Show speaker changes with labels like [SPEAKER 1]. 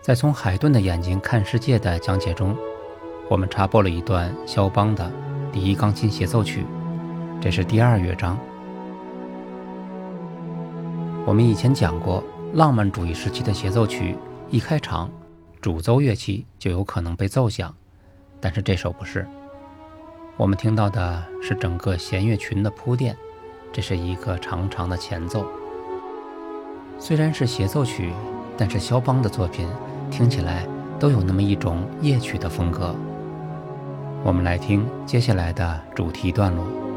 [SPEAKER 1] 在从海顿的眼睛看世界的讲解中，我们插播了一段肖邦的第一钢琴协奏曲，这是第二乐章。我们以前讲过，浪漫主义时期的协奏曲一开场，主奏乐器就有可能被奏响，但是这首不是。我们听到的是整个弦乐群的铺垫，这是一个长长的前奏。虽然是协奏曲，但是肖邦的作品。听起来都有那么一种夜曲的风格。我们来听接下来的主题段落。